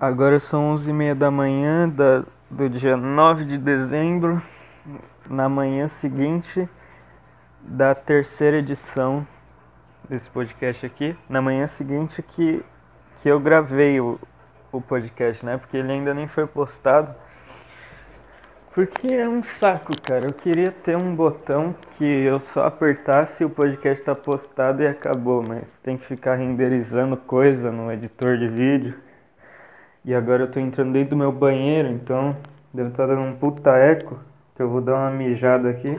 Agora são 11h30 da manhã da, do dia 9 de dezembro, na manhã seguinte da terceira edição desse podcast aqui. Na manhã seguinte que, que eu gravei o, o podcast, né? Porque ele ainda nem foi postado. Porque é um saco, cara. Eu queria ter um botão que eu só apertasse e o podcast tá postado e acabou, mas tem que ficar renderizando coisa no editor de vídeo. E agora eu tô entrando dentro do meu banheiro, então deve estar tá dando um puta eco, que eu vou dar uma mijada aqui.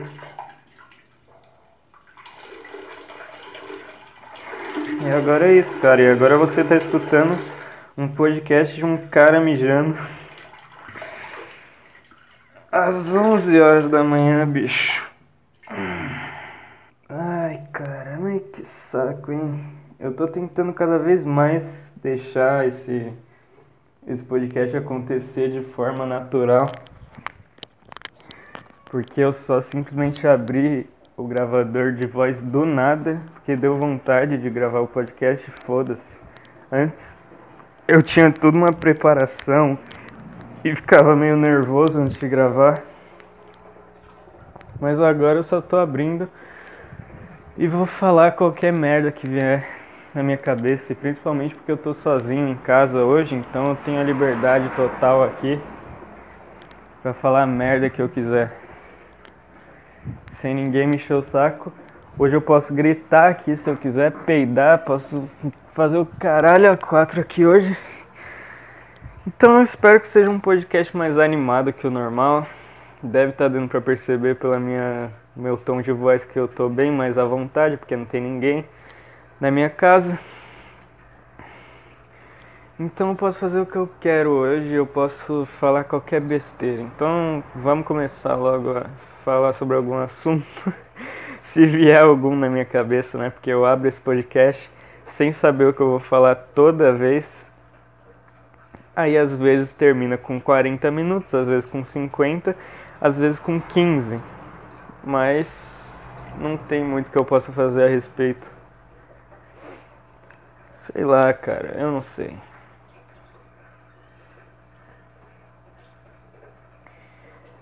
E agora é isso, cara. E agora você tá escutando um podcast de um cara mijando. Às 11 horas da manhã, bicho. Ai, cara, ai que saco, hein? Eu tô tentando cada vez mais deixar esse esse podcast acontecer de forma natural. Porque eu só simplesmente abri o gravador de voz do nada, porque deu vontade de gravar o podcast, foda-se. Antes eu tinha tudo uma preparação e ficava meio nervoso antes de gravar. Mas agora eu só tô abrindo e vou falar qualquer merda que vier na minha cabeça, e principalmente porque eu tô sozinho em casa hoje, então eu tenho a liberdade total aqui para falar a merda que eu quiser. Sem ninguém me encher o saco. Hoje eu posso gritar aqui se eu quiser, peidar, posso fazer o caralho a quatro aqui hoje. Então eu espero que seja um podcast mais animado que o normal. Deve estar tá dando para perceber pela minha meu tom de voz que eu tô bem mais à vontade, porque não tem ninguém na minha casa. Então eu posso fazer o que eu quero hoje, eu posso falar qualquer besteira. Então vamos começar logo a falar sobre algum assunto, se vier algum na minha cabeça, né? Porque eu abro esse podcast sem saber o que eu vou falar toda vez. Aí às vezes termina com 40 minutos, às vezes com 50, às vezes com 15. Mas não tem muito que eu possa fazer a respeito. Sei lá, cara, eu não sei.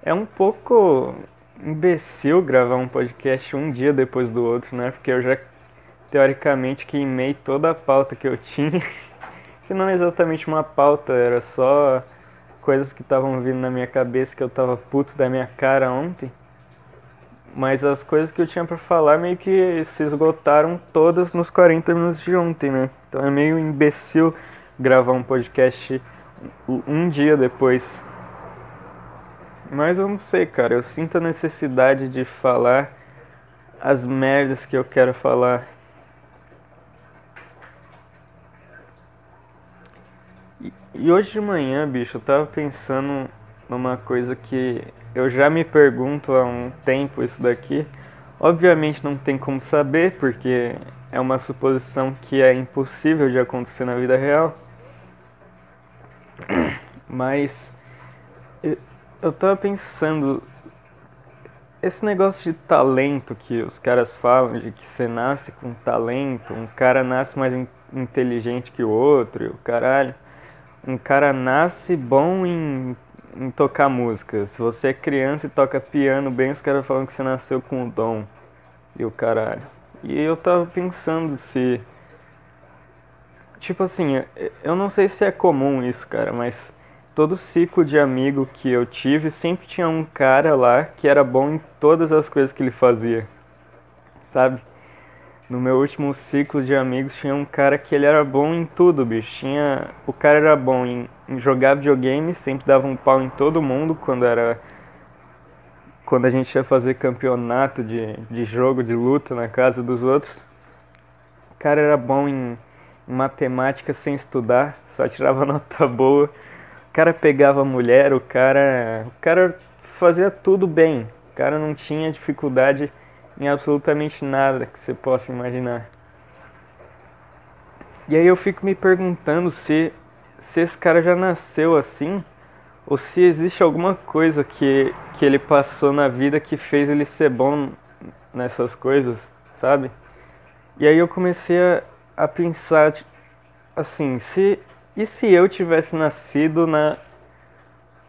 É um pouco imbecil gravar um podcast um dia depois do outro, né? Porque eu já teoricamente queimei toda a pauta que eu tinha. que não é exatamente uma pauta, era só coisas que estavam vindo na minha cabeça que eu tava puto da minha cara ontem. Mas as coisas que eu tinha para falar meio que se esgotaram todas nos 40 minutos de ontem, né? Então é meio imbecil gravar um podcast um dia depois. Mas eu não sei, cara. Eu sinto a necessidade de falar as merdas que eu quero falar E hoje de manhã, bicho, eu tava pensando numa coisa que eu já me pergunto há um tempo isso daqui. Obviamente não tem como saber, porque é uma suposição que é impossível de acontecer na vida real. Mas eu tava pensando esse negócio de talento que os caras falam, de que você nasce com talento, um cara nasce mais inteligente que o outro, o caralho um cara nasce bom em, em tocar música. Se você é criança e toca piano bem, os caras falam que você nasceu com o dom. E o caralho. E eu tava pensando se. Tipo assim, eu não sei se é comum isso, cara, mas todo ciclo de amigo que eu tive sempre tinha um cara lá que era bom em todas as coisas que ele fazia. Sabe? No meu último ciclo de amigos tinha um cara que ele era bom em tudo, bicho. Tinha, o cara era bom em, em jogar videogame, sempre dava um pau em todo mundo quando era quando a gente ia fazer campeonato de, de jogo de luta na casa dos outros. O cara era bom em, em matemática sem estudar, só tirava nota boa. O cara pegava mulher, o cara, o cara fazia tudo bem. O cara não tinha dificuldade em absolutamente nada que você possa imaginar. E aí eu fico me perguntando se, se esse cara já nasceu assim, ou se existe alguma coisa que, que ele passou na vida que fez ele ser bom nessas coisas, sabe? E aí eu comecei a, a pensar assim, se e se eu tivesse nascido na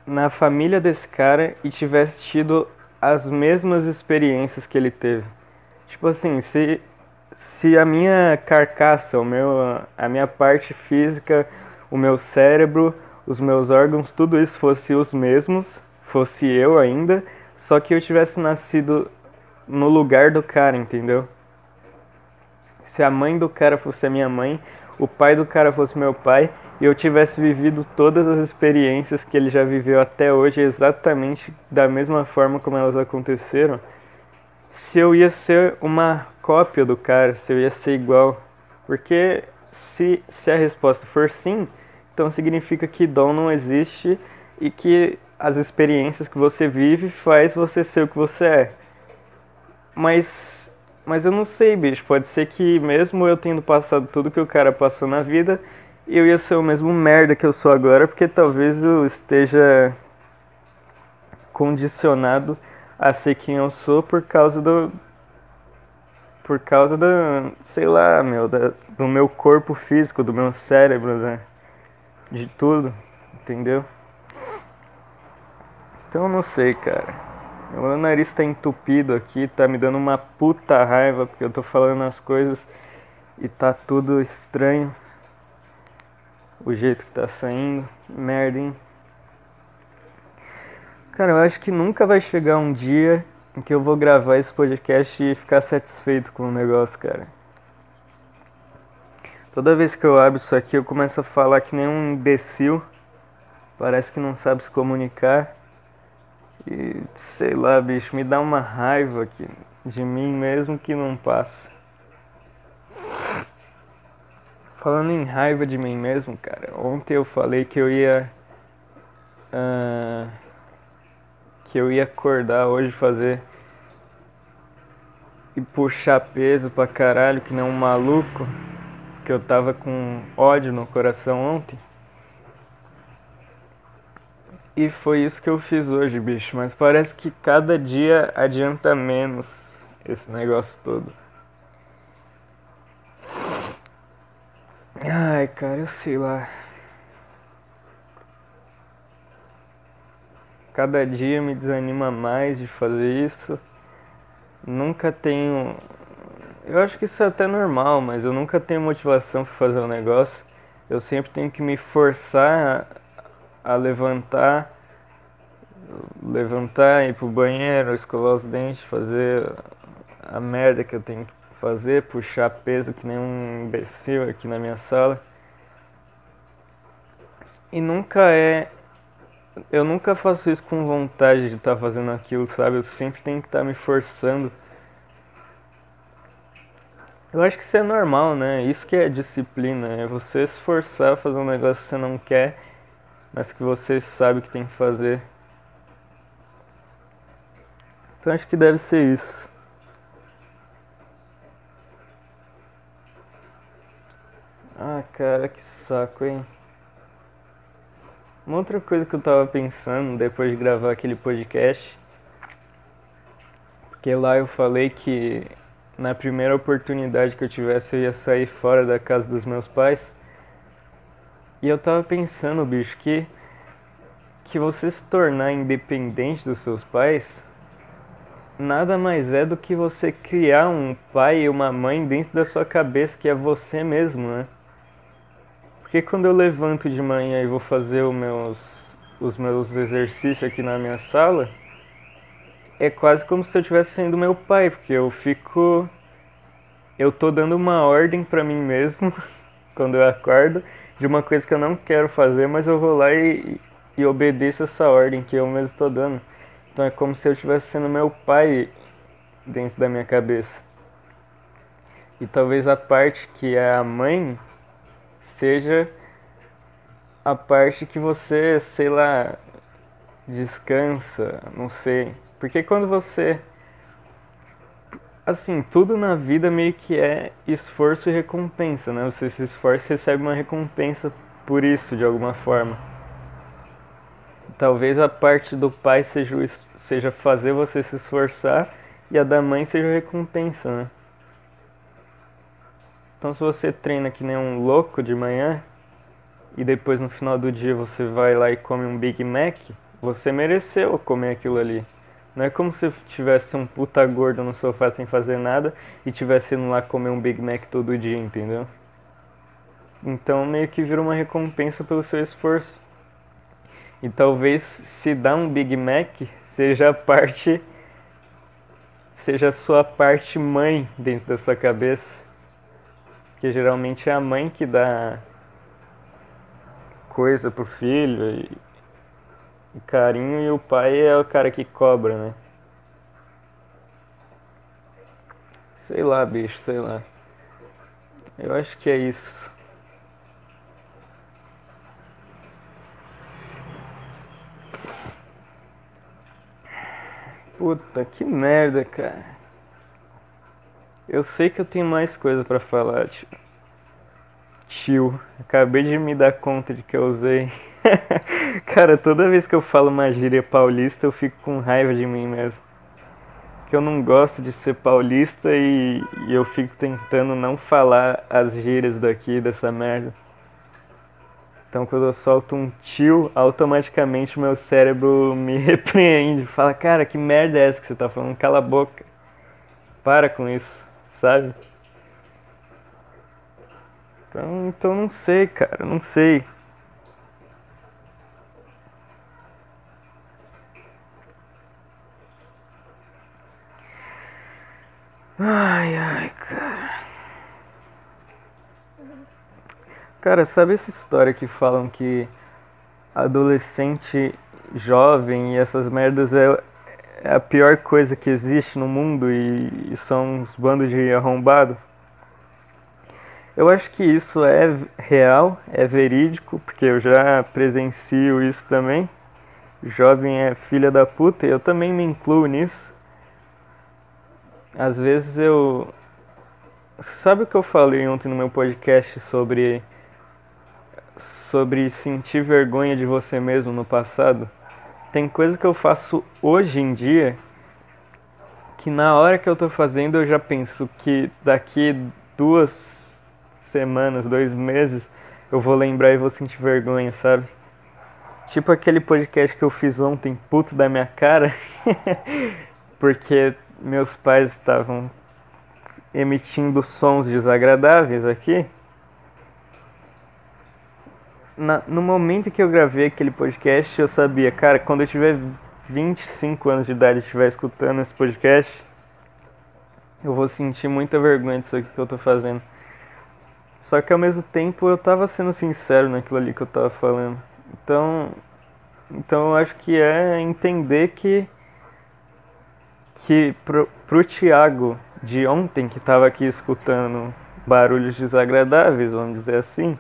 na família desse cara e tivesse tido as mesmas experiências que ele teve? Tipo assim, se se a minha carcaça, o meu a minha parte física, o meu cérebro, os meus órgãos, tudo isso fosse os mesmos, fosse eu ainda, só que eu tivesse nascido no lugar do cara, entendeu? Se a mãe do cara fosse a minha mãe, o pai do cara fosse meu pai, e eu tivesse vivido todas as experiências que ele já viveu até hoje exatamente da mesma forma como elas aconteceram, se eu ia ser uma cópia do cara, se eu ia ser igual. Porque se, se a resposta for sim, então significa que dom não existe e que as experiências que você vive faz você ser o que você é. Mas mas eu não sei, bicho, pode ser que mesmo eu tendo passado tudo que o cara passou na vida, eu ia ser o mesmo merda que eu sou agora, porque talvez eu esteja condicionado a ser quem eu sou por causa do por causa da, sei lá, meu, da, do meu corpo físico, do meu cérebro, né? de tudo, entendeu? Então eu não sei, cara. Meu nariz tá entupido aqui, tá me dando uma puta raiva porque eu tô falando as coisas e tá tudo estranho. O jeito que tá saindo. Merda, hein? Cara, eu acho que nunca vai chegar um dia em que eu vou gravar esse podcast e ficar satisfeito com o negócio, cara. Toda vez que eu abro isso aqui, eu começo a falar que nem um imbecil. Parece que não sabe se comunicar. E sei lá, bicho, me dá uma raiva aqui de mim mesmo que não passa. Falando em raiva de mim mesmo, cara, ontem eu falei que eu ia. Uh, que eu ia acordar hoje fazer. E puxar peso pra caralho, que nem um maluco que eu tava com ódio no coração ontem. E foi isso que eu fiz hoje, bicho. Mas parece que cada dia adianta menos esse negócio todo. Ai, cara, eu sei lá. Cada dia me desanima mais de fazer isso. Nunca tenho eu acho que isso é até normal, mas eu nunca tenho motivação para fazer um negócio. Eu sempre tenho que me forçar a, levantar, levantar, ir pro banheiro, escovar os dentes, fazer a merda que eu tenho que fazer, puxar peso que nem um imbecil aqui na minha sala. E nunca é. Eu nunca faço isso com vontade de estar tá fazendo aquilo, sabe? Eu sempre tenho que estar tá me forçando eu acho que isso é normal, né? Isso que é disciplina, é você se esforçar a fazer um negócio que você não quer, mas que você sabe que tem que fazer. Então acho que deve ser isso. Ah, cara, que saco, hein? Uma outra coisa que eu tava pensando depois de gravar aquele podcast, porque lá eu falei que na primeira oportunidade que eu tivesse, eu ia sair fora da casa dos meus pais. E eu tava pensando, bicho, que que você se tornar independente dos seus pais nada mais é do que você criar um pai e uma mãe dentro da sua cabeça que é você mesmo, né? Porque quando eu levanto de manhã e vou fazer os meus, os meus exercícios aqui na minha sala, é quase como se eu estivesse sendo meu pai, porque eu fico. Eu tô dando uma ordem para mim mesmo quando eu acordo de uma coisa que eu não quero fazer, mas eu vou lá e, e obedeço essa ordem que eu mesmo tô dando. Então é como se eu estivesse sendo meu pai dentro da minha cabeça. E talvez a parte que é a mãe seja a parte que você, sei lá, descansa, não sei. Porque quando você. Assim, tudo na vida meio que é esforço e recompensa, né? Você se esforça e recebe uma recompensa por isso, de alguma forma. Talvez a parte do pai seja, seja fazer você se esforçar e a da mãe seja recompensa, né? Então, se você treina que nem um louco de manhã, e depois no final do dia você vai lá e come um Big Mac, você mereceu comer aquilo ali. Não é como se tivesse um puta gordo no sofá sem fazer nada e tivesse indo lá comer um Big Mac todo dia, entendeu? Então meio que vira uma recompensa pelo seu esforço. E talvez se dar um Big Mac seja a parte seja a sua parte mãe dentro da sua cabeça. Que geralmente é a mãe que dá coisa pro filho e, e carinho e o pai é o cara que cobra, né? Sei lá, bicho, sei lá. Eu acho que é isso. Puta, que merda, cara. Eu sei que eu tenho mais coisa para falar, tio. Tio, acabei de me dar conta de que eu usei. cara, toda vez que eu falo uma gíria paulista, eu fico com raiva de mim mesmo. Que eu não gosto de ser paulista e, e eu fico tentando não falar as gírias daqui, dessa merda. Então quando eu solto um tio, automaticamente meu cérebro me repreende, fala, cara, que merda é essa que você tá falando? Cala a boca. Para com isso, sabe? Então, então não sei, cara, não sei. Ai, ai, cara. Cara, sabe essa história que falam que adolescente jovem e essas merdas é, é a pior coisa que existe no mundo e, e são uns bandos de arrombado? Eu acho que isso é real, é verídico, porque eu já presencio isso também. Jovem é filha da puta e eu também me incluo nisso. Às vezes eu. Sabe o que eu falei ontem no meu podcast sobre sobre sentir vergonha de você mesmo no passado. Tem coisa que eu faço hoje em dia que na hora que eu tô fazendo eu já penso que daqui duas semanas, dois meses, eu vou lembrar e vou sentir vergonha, sabe? Tipo aquele podcast que eu fiz ontem, puto da minha cara, porque meus pais estavam emitindo sons desagradáveis aqui na, no momento que eu gravei aquele podcast, eu sabia, cara, quando eu tiver 25 anos de idade e estiver escutando esse podcast, eu vou sentir muita vergonha disso aqui que eu tô fazendo. Só que ao mesmo tempo eu tava sendo sincero naquilo ali que eu tava falando. Então, então eu acho que é entender que que pro, pro Thiago de ontem que tava aqui escutando barulhos desagradáveis, vamos dizer assim,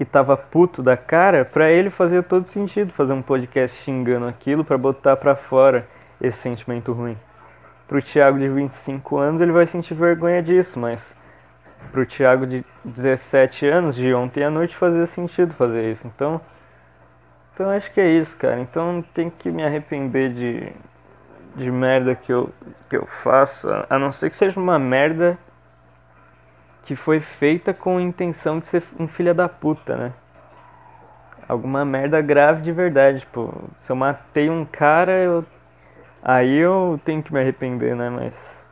e tava puto da cara, para ele fazia todo sentido fazer um podcast xingando aquilo para botar para fora esse sentimento ruim. Pro Thiago de 25 anos, ele vai sentir vergonha disso, mas pro Thiago de 17 anos, de ontem à noite, fazia sentido fazer isso. Então, então acho que é isso, cara. Então não tem que me arrepender de, de merda que eu, que eu faço, a não ser que seja uma merda que foi feita com a intenção de ser um filho da puta, né? Alguma merda grave de verdade, tipo, se eu matei um cara, eu aí eu tenho que me arrepender, né? Mas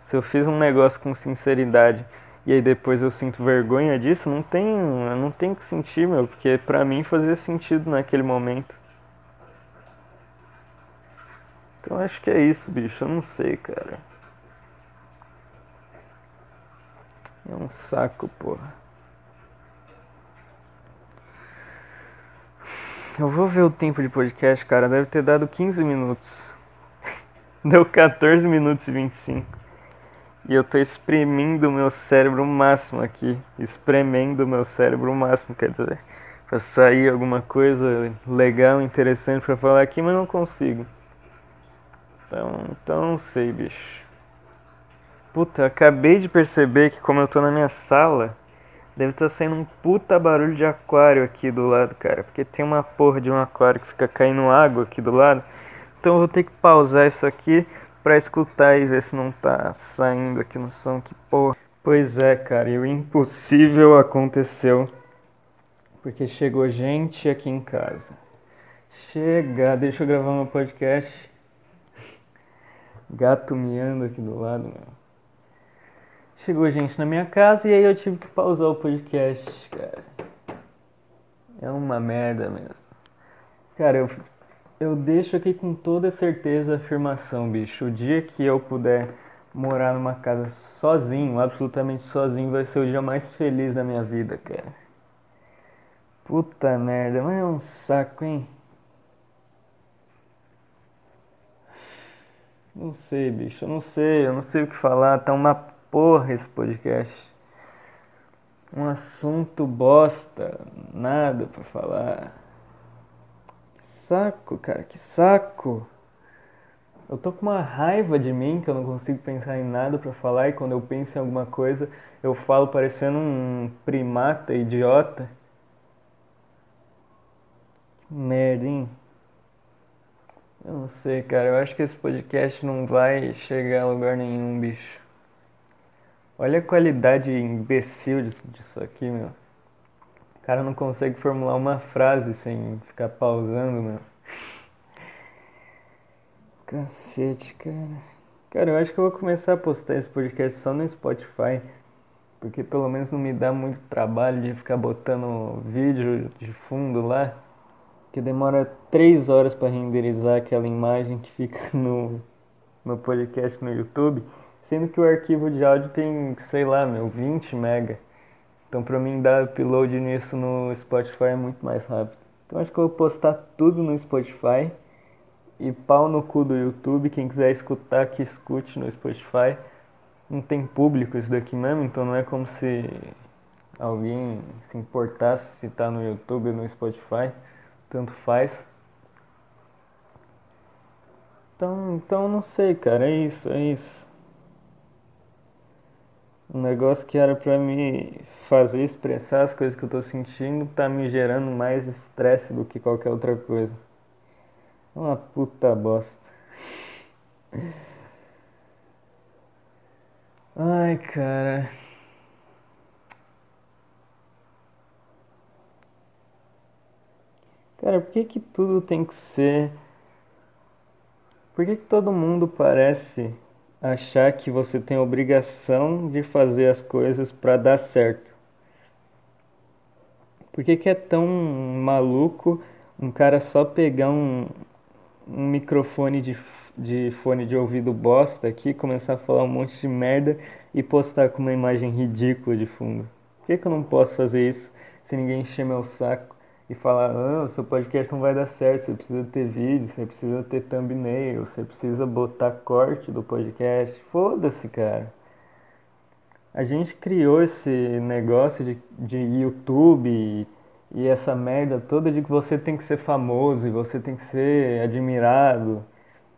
se eu fiz um negócio com sinceridade e aí depois eu sinto vergonha disso, não tem, não tenho que sentir, meu, porque pra mim fazia sentido naquele momento. Então acho que é isso, bicho, eu não sei, cara. É um saco, porra. Eu vou ver o tempo de podcast, cara. Deve ter dado 15 minutos. Deu 14 minutos e 25. E eu tô espremendo o meu cérebro máximo aqui. Espremendo o meu cérebro máximo, quer dizer. Pra sair alguma coisa legal, interessante pra falar aqui, mas não consigo. Então, então não sei, bicho. Puta, acabei de perceber que como eu tô na minha sala, deve estar tá saindo um puta barulho de aquário aqui do lado, cara. Porque tem uma porra de um aquário que fica caindo água aqui do lado. Então eu vou ter que pausar isso aqui pra escutar e ver se não tá saindo aqui no som. Que porra. Pois é, cara, e o impossível aconteceu. porque chegou gente aqui em casa. Chega, deixa eu gravar meu podcast. Gato miando aqui do lado, meu. Chegou gente na minha casa e aí eu tive que pausar o podcast, cara. É uma merda mesmo. Cara, eu, eu deixo aqui com toda certeza a afirmação, bicho. O dia que eu puder morar numa casa sozinho, absolutamente sozinho, vai ser o dia mais feliz da minha vida, cara. Puta merda, mas é um saco, hein? Não sei, bicho, eu não sei, eu não sei o que falar. Tá uma porra esse podcast. Um assunto bosta, nada pra falar. Que saco, cara, que saco. Eu tô com uma raiva de mim que eu não consigo pensar em nada para falar e quando eu penso em alguma coisa eu falo parecendo um primata idiota. Que merda, hein? Eu não sei, cara. Eu acho que esse podcast não vai chegar a lugar nenhum, bicho. Olha a qualidade imbecil disso aqui, meu. O cara não consegue formular uma frase sem ficar pausando, meu. Cacete, cara. Cara, eu acho que eu vou começar a postar esse podcast só no Spotify. Porque pelo menos não me dá muito trabalho de ficar botando vídeo de fundo lá que demora três horas para renderizar aquela imagem que fica no, no podcast no YouTube, sendo que o arquivo de áudio tem, sei lá, meu, 20 mega. Então para mim dar upload nisso no Spotify é muito mais rápido. Então acho que eu vou postar tudo no Spotify e pau no cu do YouTube, quem quiser escutar que escute no Spotify. Não tem público isso daqui mesmo, então não é como se alguém se importasse se tá no YouTube ou no Spotify tanto faz. Então, então não sei, cara, é isso, é isso. Um negócio que era pra me fazer expressar as coisas que eu tô sentindo tá me gerando mais estresse do que qualquer outra coisa. Uma puta bosta. Ai, cara. Cara, por que que tudo tem que ser. Por que que todo mundo parece achar que você tem a obrigação de fazer as coisas para dar certo? Por que que é tão maluco um cara só pegar um, um microfone de, de fone de ouvido bosta aqui, começar a falar um monte de merda e postar com uma imagem ridícula de fundo? Por que que eu não posso fazer isso se ninguém encher meu saco? E falar, ah, o seu podcast não vai dar certo, você precisa ter vídeo, você precisa ter thumbnail, você precisa botar corte do podcast. Foda-se, cara. A gente criou esse negócio de, de YouTube e, e essa merda toda de que você tem que ser famoso e você tem que ser admirado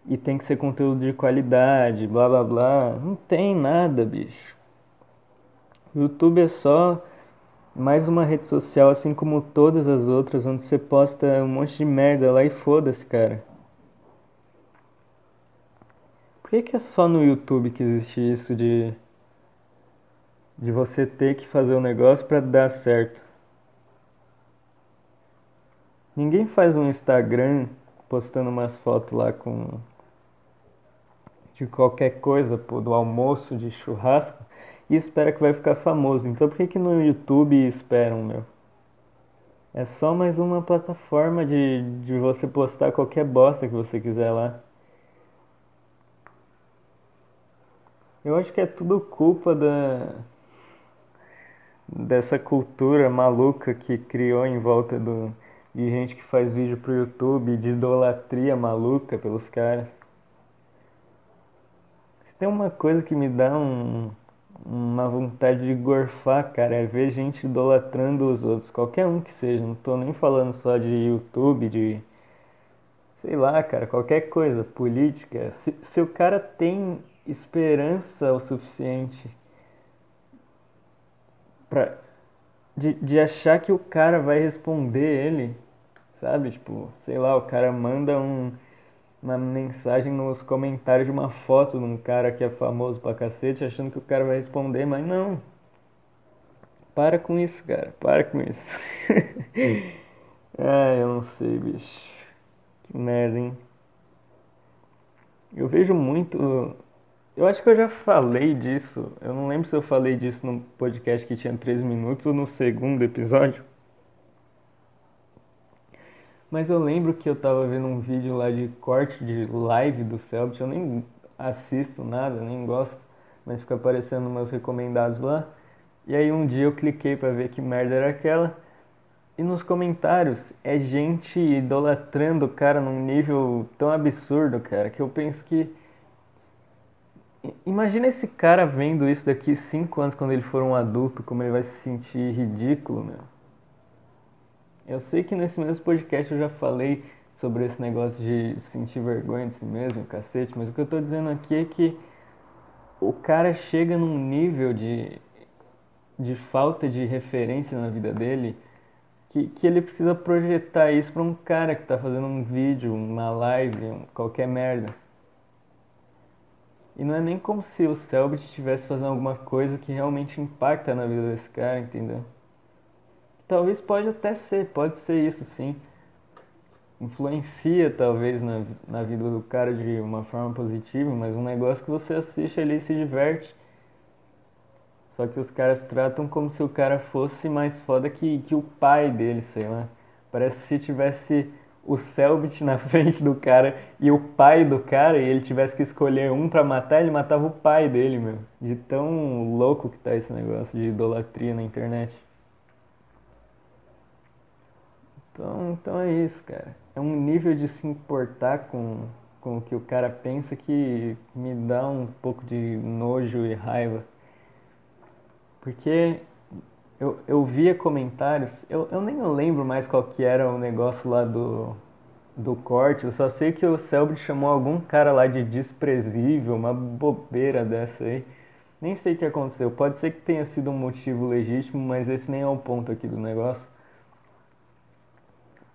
e tem que ser conteúdo de qualidade, blá blá blá. Não tem nada, bicho. YouTube é só mais uma rede social, assim como todas as outras, onde você posta um monte de merda lá e foda-se, cara. Por que, que é só no YouTube que existe isso de. de você ter que fazer um negócio para dar certo? Ninguém faz um Instagram postando umas fotos lá com. de qualquer coisa, pô, do almoço, de churrasco e espera que vai ficar famoso. Então por que, que no YouTube esperam, meu? É só mais uma plataforma de, de você postar qualquer bosta que você quiser lá. Eu acho que é tudo culpa da dessa cultura maluca que criou em volta do de gente que faz vídeo pro YouTube, de idolatria maluca pelos caras. Se tem uma coisa que me dá um uma vontade de gorfar, cara, é ver gente idolatrando os outros, qualquer um que seja, não tô nem falando só de YouTube, de sei lá, cara, qualquer coisa, política. Se, se o cara tem esperança o suficiente pra, de, de achar que o cara vai responder ele, sabe? Tipo, sei lá, o cara manda um uma mensagem nos comentários de uma foto de um cara que é famoso pra cacete, achando que o cara vai responder, mas não. Para com isso, cara. Para com isso. ah, eu não sei, bicho. Que merda, hein? Eu vejo muito. Eu acho que eu já falei disso. Eu não lembro se eu falei disso no podcast que tinha 13 minutos ou no segundo episódio. Mas eu lembro que eu tava vendo um vídeo lá de corte de live do Selbit. Eu nem assisto nada, nem gosto. Mas fica aparecendo meus recomendados lá. E aí um dia eu cliquei para ver que merda era aquela. E nos comentários é gente idolatrando o cara num nível tão absurdo, cara, que eu penso que. Imagina esse cara vendo isso daqui cinco anos quando ele for um adulto, como ele vai se sentir ridículo, meu. Eu sei que nesse mesmo podcast eu já falei sobre esse negócio de sentir vergonha de si mesmo, cacete, mas o que eu tô dizendo aqui é que o cara chega num nível de de falta de referência na vida dele, que, que ele precisa projetar isso para um cara que está fazendo um vídeo, uma live, qualquer merda. E não é nem como se o Selbit estivesse fazendo alguma coisa que realmente impacta na vida desse cara, entendeu? Talvez pode até ser, pode ser isso sim. Influencia talvez na, na vida do cara de uma forma positiva, mas um negócio que você assiste ali e se diverte só que os caras tratam como se o cara fosse mais foda que, que o pai dele, sei lá. Parece se tivesse o Selbit na frente do cara e o pai do cara e ele tivesse que escolher um para matar, ele matava o pai dele, meu. De tão louco que tá esse negócio de idolatria na internet. Então, então é isso, cara. É um nível de se importar com, com o que o cara pensa que me dá um pouco de nojo e raiva. Porque eu, eu via comentários, eu, eu nem lembro mais qual que era o negócio lá do, do corte, eu só sei que o Selbit chamou algum cara lá de desprezível, uma bobeira dessa aí. Nem sei o que aconteceu, pode ser que tenha sido um motivo legítimo, mas esse nem é o ponto aqui do negócio.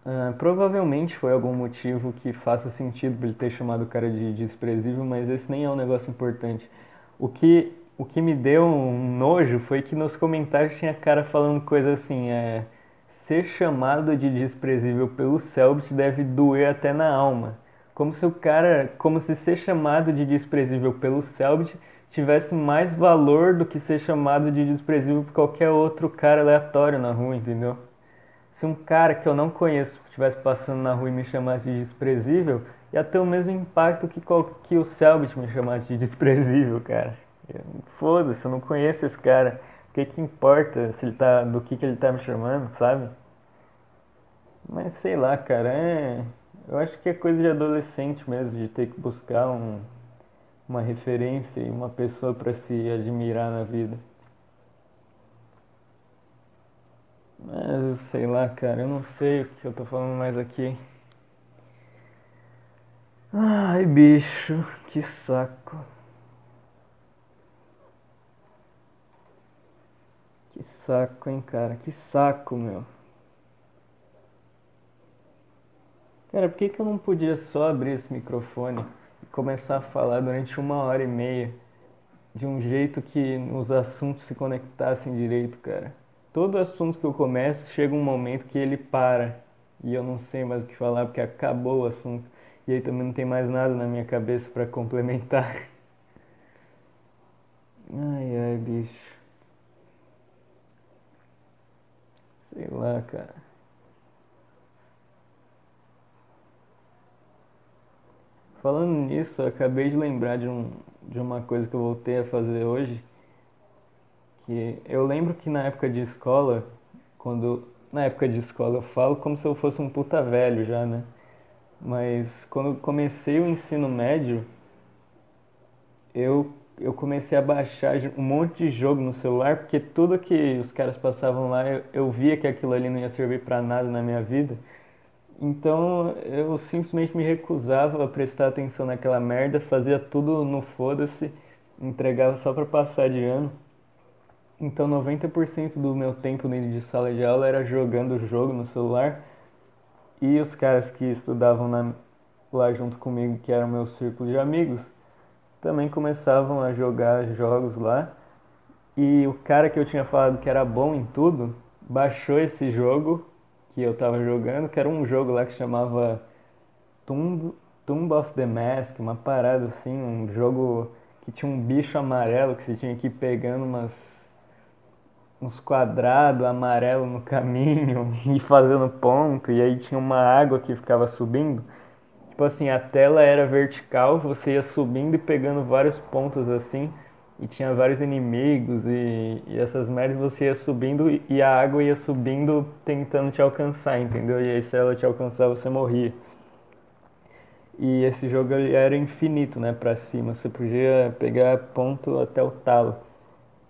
Uh, provavelmente foi algum motivo que faça sentido para ele ter chamado o cara de desprezível, mas esse nem é um negócio importante. O que o que me deu um nojo foi que nos comentários tinha cara falando coisa assim, é ser chamado de desprezível pelo Selbit deve doer até na alma. Como se o cara, como se ser chamado de desprezível pelo Selbit tivesse mais valor do que ser chamado de desprezível por qualquer outro cara aleatório na rua, entendeu? Se um cara que eu não conheço estivesse passando na rua e me chamasse de desprezível, ia ter o mesmo impacto que, que o Selbit me chamasse de desprezível, cara. Foda-se, eu não conheço esse cara. O que que importa se ele tá, do que que ele tá me chamando, sabe? Mas sei lá, cara, é... eu acho que é coisa de adolescente mesmo, de ter que buscar um, uma referência e uma pessoa para se admirar na vida. Mas sei lá, cara, eu não sei o que eu tô falando mais aqui. Ai, bicho, que saco. Que saco, hein, cara? Que saco, meu. Cara, por que, que eu não podia só abrir esse microfone e começar a falar durante uma hora e meia de um jeito que os assuntos se conectassem direito, cara? Todo assunto que eu começo, chega um momento que ele para e eu não sei mais o que falar porque acabou o assunto. E aí também não tem mais nada na minha cabeça para complementar. Ai, ai, bicho. Sei lá, cara. Falando nisso, eu acabei de lembrar de, um, de uma coisa que eu voltei a fazer hoje. Que eu lembro que na época de escola, quando. Na época de escola eu falo como se eu fosse um puta velho já, né? Mas quando comecei o ensino médio, eu eu comecei a baixar um monte de jogo no celular, porque tudo que os caras passavam lá, eu, eu via que aquilo ali não ia servir para nada na minha vida. Então eu simplesmente me recusava a prestar atenção naquela merda, fazia tudo no foda-se, entregava só para passar de ano. Então 90% do meu tempo dentro de sala de aula era jogando o jogo no celular. E os caras que estudavam na, lá junto comigo, que eram meu círculo de amigos, também começavam a jogar jogos lá E o cara que eu tinha falado que era bom em tudo, baixou esse jogo que eu tava jogando, que era um jogo lá que chamava Tomb, Tomb of the Mask, uma parada assim, um jogo que tinha um bicho amarelo que você tinha que ir pegando umas uns quadrados amarelo no caminho e fazendo ponto, e aí tinha uma água que ficava subindo. Tipo assim, a tela era vertical, você ia subindo e pegando vários pontos assim, e tinha vários inimigos e, e essas merdas você ia subindo e a água ia subindo tentando te alcançar, entendeu? E aí se ela te alcançar você morria. E esse jogo era infinito, né, pra cima, você podia pegar ponto até o talo.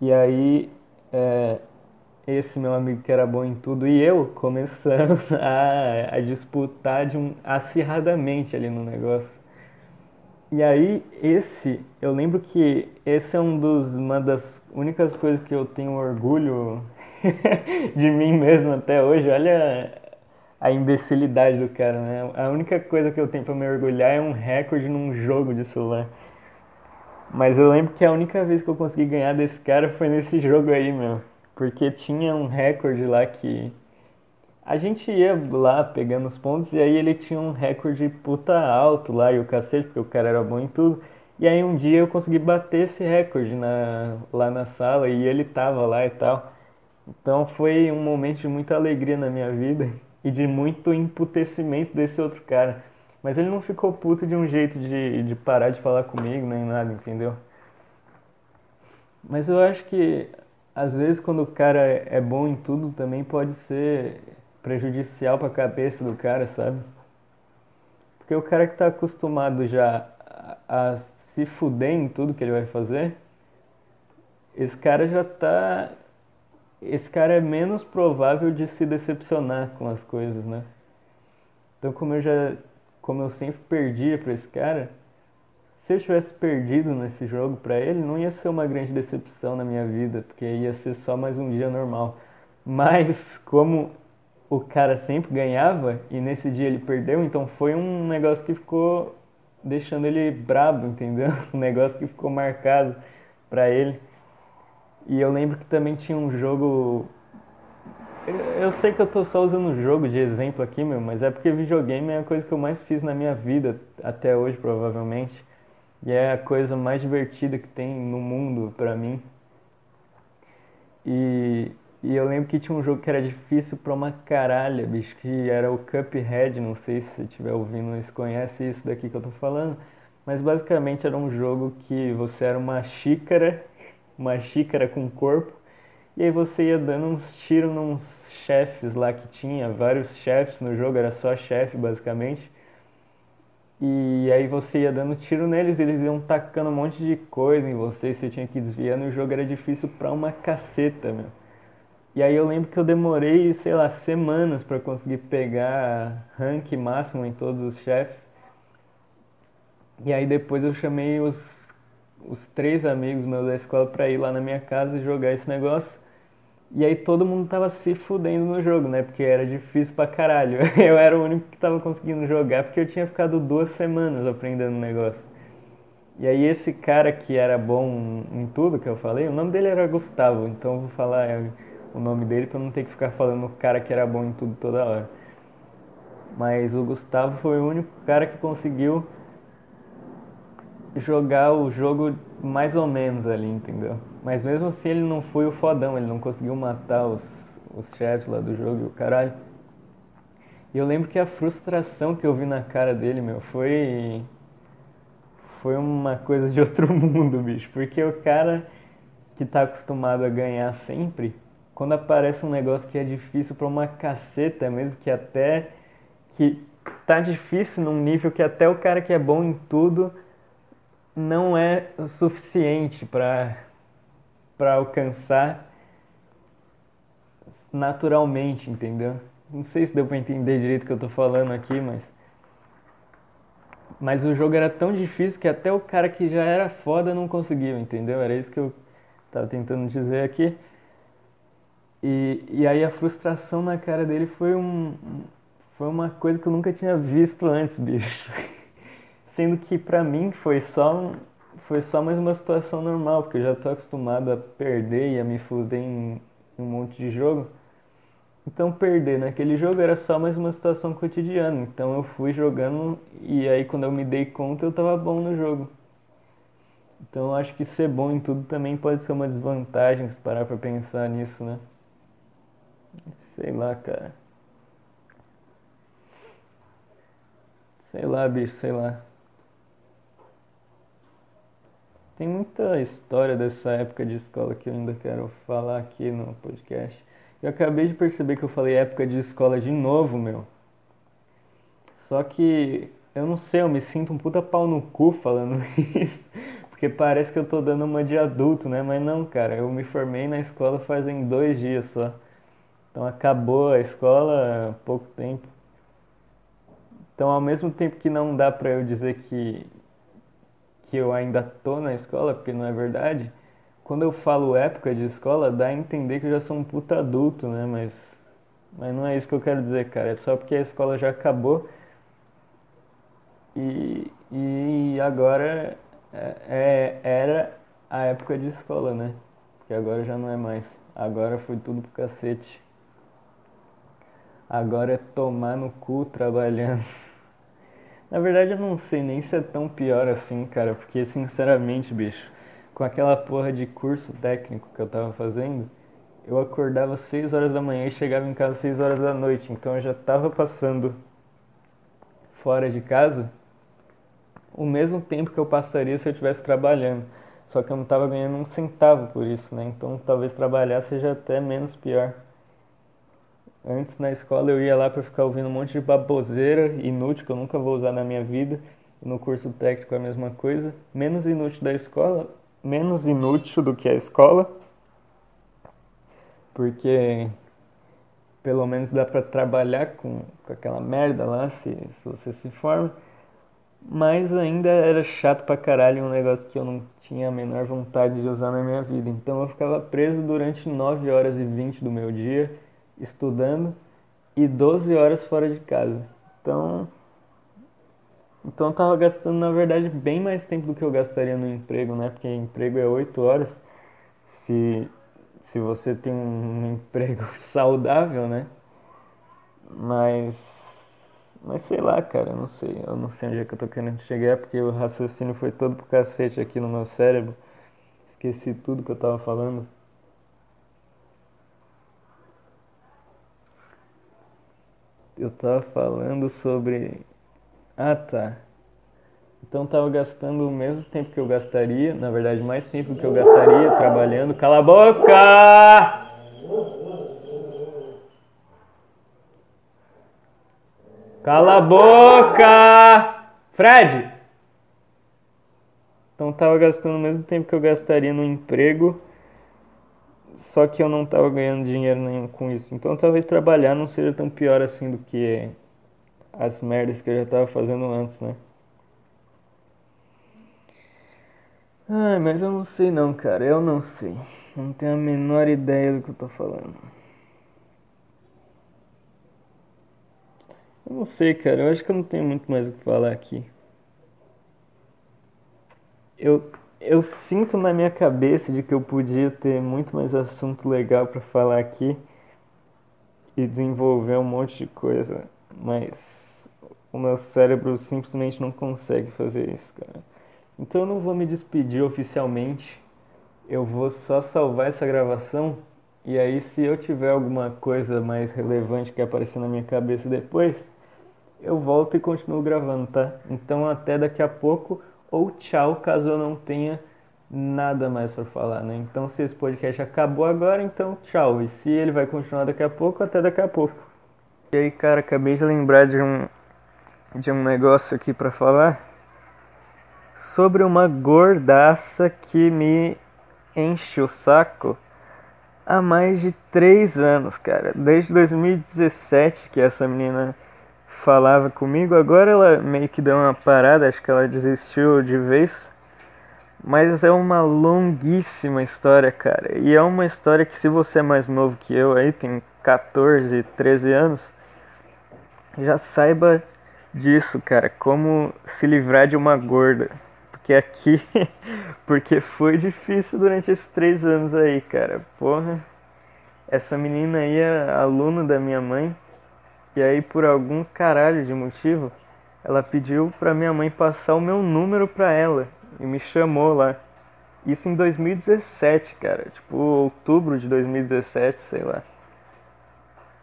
E aí é, esse meu amigo que era bom em tudo e eu começamos a, a disputar de um, acirradamente ali no negócio. E aí esse, eu lembro que esse é um dos, uma das únicas coisas que eu tenho orgulho de mim mesmo até hoje. Olha a imbecilidade do cara, né? A única coisa que eu tenho para me orgulhar é um recorde num jogo de celular. Mas eu lembro que a única vez que eu consegui ganhar desse cara foi nesse jogo aí, meu. Porque tinha um recorde lá que. A gente ia lá pegando os pontos e aí ele tinha um recorde puta alto lá e o cacete, porque o cara era bom em tudo. E aí um dia eu consegui bater esse recorde na, lá na sala e ele tava lá e tal. Então foi um momento de muita alegria na minha vida e de muito emputecimento desse outro cara. Mas ele não ficou puto de um jeito de, de parar de falar comigo nem nada, entendeu? Mas eu acho que às vezes quando o cara é bom em tudo também pode ser prejudicial para a cabeça do cara, sabe? Porque o cara que está acostumado já a, a se fuder em tudo que ele vai fazer, esse cara já tá esse cara é menos provável de se decepcionar com as coisas, né? Então, como eu já como eu sempre perdia para esse cara, se eu tivesse perdido nesse jogo para ele, não ia ser uma grande decepção na minha vida, porque ia ser só mais um dia normal. Mas como o cara sempre ganhava e nesse dia ele perdeu, então foi um negócio que ficou deixando ele brabo, entendeu? Um negócio que ficou marcado para ele. E eu lembro que também tinha um jogo eu sei que eu tô só usando o jogo de exemplo aqui, meu, mas é porque videogame é a coisa que eu mais fiz na minha vida até hoje, provavelmente. E é a coisa mais divertida que tem no mundo pra mim. E, e eu lembro que tinha um jogo que era difícil pra uma caralha, bicho, que era o Cuphead, não sei se você estiver ouvindo, se conhece isso daqui que eu tô falando. Mas basicamente era um jogo que você era uma xícara, uma xícara com corpo, e aí você ia dando uns tiros nos chefes lá que tinha, vários chefes no jogo, era só chefe basicamente. E aí você ia dando tiro neles, eles iam tacando um monte de coisa em você, você tinha que ir desviando e o jogo era difícil pra uma caceta, meu. E aí eu lembro que eu demorei, sei lá, semanas para conseguir pegar rank máximo em todos os chefes. E aí depois eu chamei os, os três amigos meus da escola para ir lá na minha casa jogar esse negócio. E aí todo mundo tava se fudendo no jogo, né? Porque era difícil pra caralho. Eu era o único que tava conseguindo jogar porque eu tinha ficado duas semanas aprendendo o negócio. E aí esse cara que era bom em tudo que eu falei, o nome dele era Gustavo, então eu vou falar é, o nome dele pra não ter que ficar falando o cara que era bom em tudo toda hora. Mas o Gustavo foi o único cara que conseguiu jogar o jogo mais ou menos ali, entendeu? Mas mesmo assim ele não foi o fodão, ele não conseguiu matar os, os chefes lá do jogo e o caralho. E eu lembro que a frustração que eu vi na cara dele, meu, foi. Foi uma coisa de outro mundo, bicho. Porque o cara que tá acostumado a ganhar sempre, quando aparece um negócio que é difícil pra uma caceta mesmo, que até. que tá difícil num nível que até o cara que é bom em tudo não é o suficiente para para alcançar naturalmente, entendeu? Não sei se deu para entender direito o que eu tô falando aqui, mas mas o jogo era tão difícil que até o cara que já era foda não conseguiu, entendeu? Era isso que eu tava tentando dizer aqui. E, e aí a frustração na cara dele foi um foi uma coisa que eu nunca tinha visto antes, bicho. sendo que para mim foi só foi só mais uma situação normal, porque eu já tô acostumado a perder e a me fuder em um monte de jogo. Então perder naquele jogo era só mais uma situação cotidiana. Então eu fui jogando e aí quando eu me dei conta eu tava bom no jogo. Então acho que ser bom em tudo também pode ser uma desvantagem se parar pra pensar nisso, né? Sei lá, cara. Sei lá, bicho, sei lá. Tem muita história dessa época de escola que eu ainda quero falar aqui no podcast. Eu acabei de perceber que eu falei época de escola de novo, meu. Só que eu não sei, eu me sinto um puta pau no cu falando isso. Porque parece que eu tô dando uma de adulto, né? Mas não, cara, eu me formei na escola fazem dois dias só. Então acabou a escola há pouco tempo. Então ao mesmo tempo que não dá pra eu dizer que, que eu ainda tô na escola, porque não é verdade, quando eu falo época de escola, dá a entender que eu já sou um puta adulto, né? Mas, mas não é isso que eu quero dizer, cara. É só porque a escola já acabou e, e agora é, é, era a época de escola, né? Que agora já não é mais. Agora foi tudo pro cacete. Agora é tomar no cu trabalhando. Na verdade eu não sei nem se é tão pior assim, cara, porque sinceramente, bicho, com aquela porra de curso técnico que eu tava fazendo, eu acordava 6 horas da manhã e chegava em casa 6 horas da noite. Então eu já tava passando fora de casa o mesmo tempo que eu passaria se eu estivesse trabalhando. Só que eu não estava ganhando um centavo por isso, né? Então talvez trabalhar seja até menos pior. Antes na escola eu ia lá para ficar ouvindo um monte de baboseira inútil que eu nunca vou usar na minha vida. No curso técnico é a mesma coisa. Menos inútil da escola, menos inútil do que a escola, porque pelo menos dá para trabalhar com, com aquela merda lá se, se você se forma, mas ainda era chato pra caralho um negócio que eu não tinha a menor vontade de usar na minha vida. Então eu ficava preso durante 9 horas e 20 do meu dia estudando e 12 horas fora de casa. Então então eu tava gastando, na verdade, bem mais tempo do que eu gastaria no emprego, né? Porque emprego é 8 horas. Se, se você tem um emprego saudável, né? Mas. Mas sei lá, cara, eu não sei. Eu não sei onde é que eu tô querendo chegar, porque o raciocínio foi todo pro cacete aqui no meu cérebro. Esqueci tudo que eu tava falando. Eu tava falando sobre ah, tá. Então tava gastando o mesmo tempo que eu gastaria, na verdade mais tempo que eu gastaria trabalhando. Cala a boca! Cala a boca! Fred! Então tava gastando o mesmo tempo que eu gastaria no emprego, só que eu não tava ganhando dinheiro nenhum com isso. Então talvez trabalhar não seja tão pior assim do que as merdas que eu já tava fazendo antes, né? Ai, mas eu não sei não, cara. Eu não sei. Não tenho a menor ideia do que eu tô falando. Eu não sei, cara. Eu acho que eu não tenho muito mais o que falar aqui. Eu, eu sinto na minha cabeça de que eu podia ter muito mais assunto legal para falar aqui e desenvolver um monte de coisa, mas o meu cérebro simplesmente não consegue fazer isso, cara. Então eu não vou me despedir oficialmente. Eu vou só salvar essa gravação e aí se eu tiver alguma coisa mais relevante que aparecer na minha cabeça depois, eu volto e continuo gravando, tá? Então até daqui a pouco ou tchau, caso eu não tenha nada mais para falar, né? Então se esse podcast acabou agora, então tchau. E se ele vai continuar daqui a pouco, até daqui a pouco. E aí, cara, acabei de lembrar de um de um negócio aqui para falar sobre uma gordaça que me enche o saco há mais de três anos, cara. Desde 2017 que essa menina falava comigo. Agora ela meio que deu uma parada, acho que ela desistiu de vez. Mas é uma longuíssima história, cara. E é uma história que se você é mais novo que eu aí, tem 14, 13 anos, já saiba disso, cara, como se livrar de uma gorda. porque aqui. porque foi difícil durante esses três anos aí, cara. Porra. Essa menina aí é aluna da minha mãe. E aí, por algum caralho de motivo, ela pediu pra minha mãe passar o meu número pra ela. E me chamou lá. Isso em 2017, cara. Tipo, outubro de 2017, sei lá.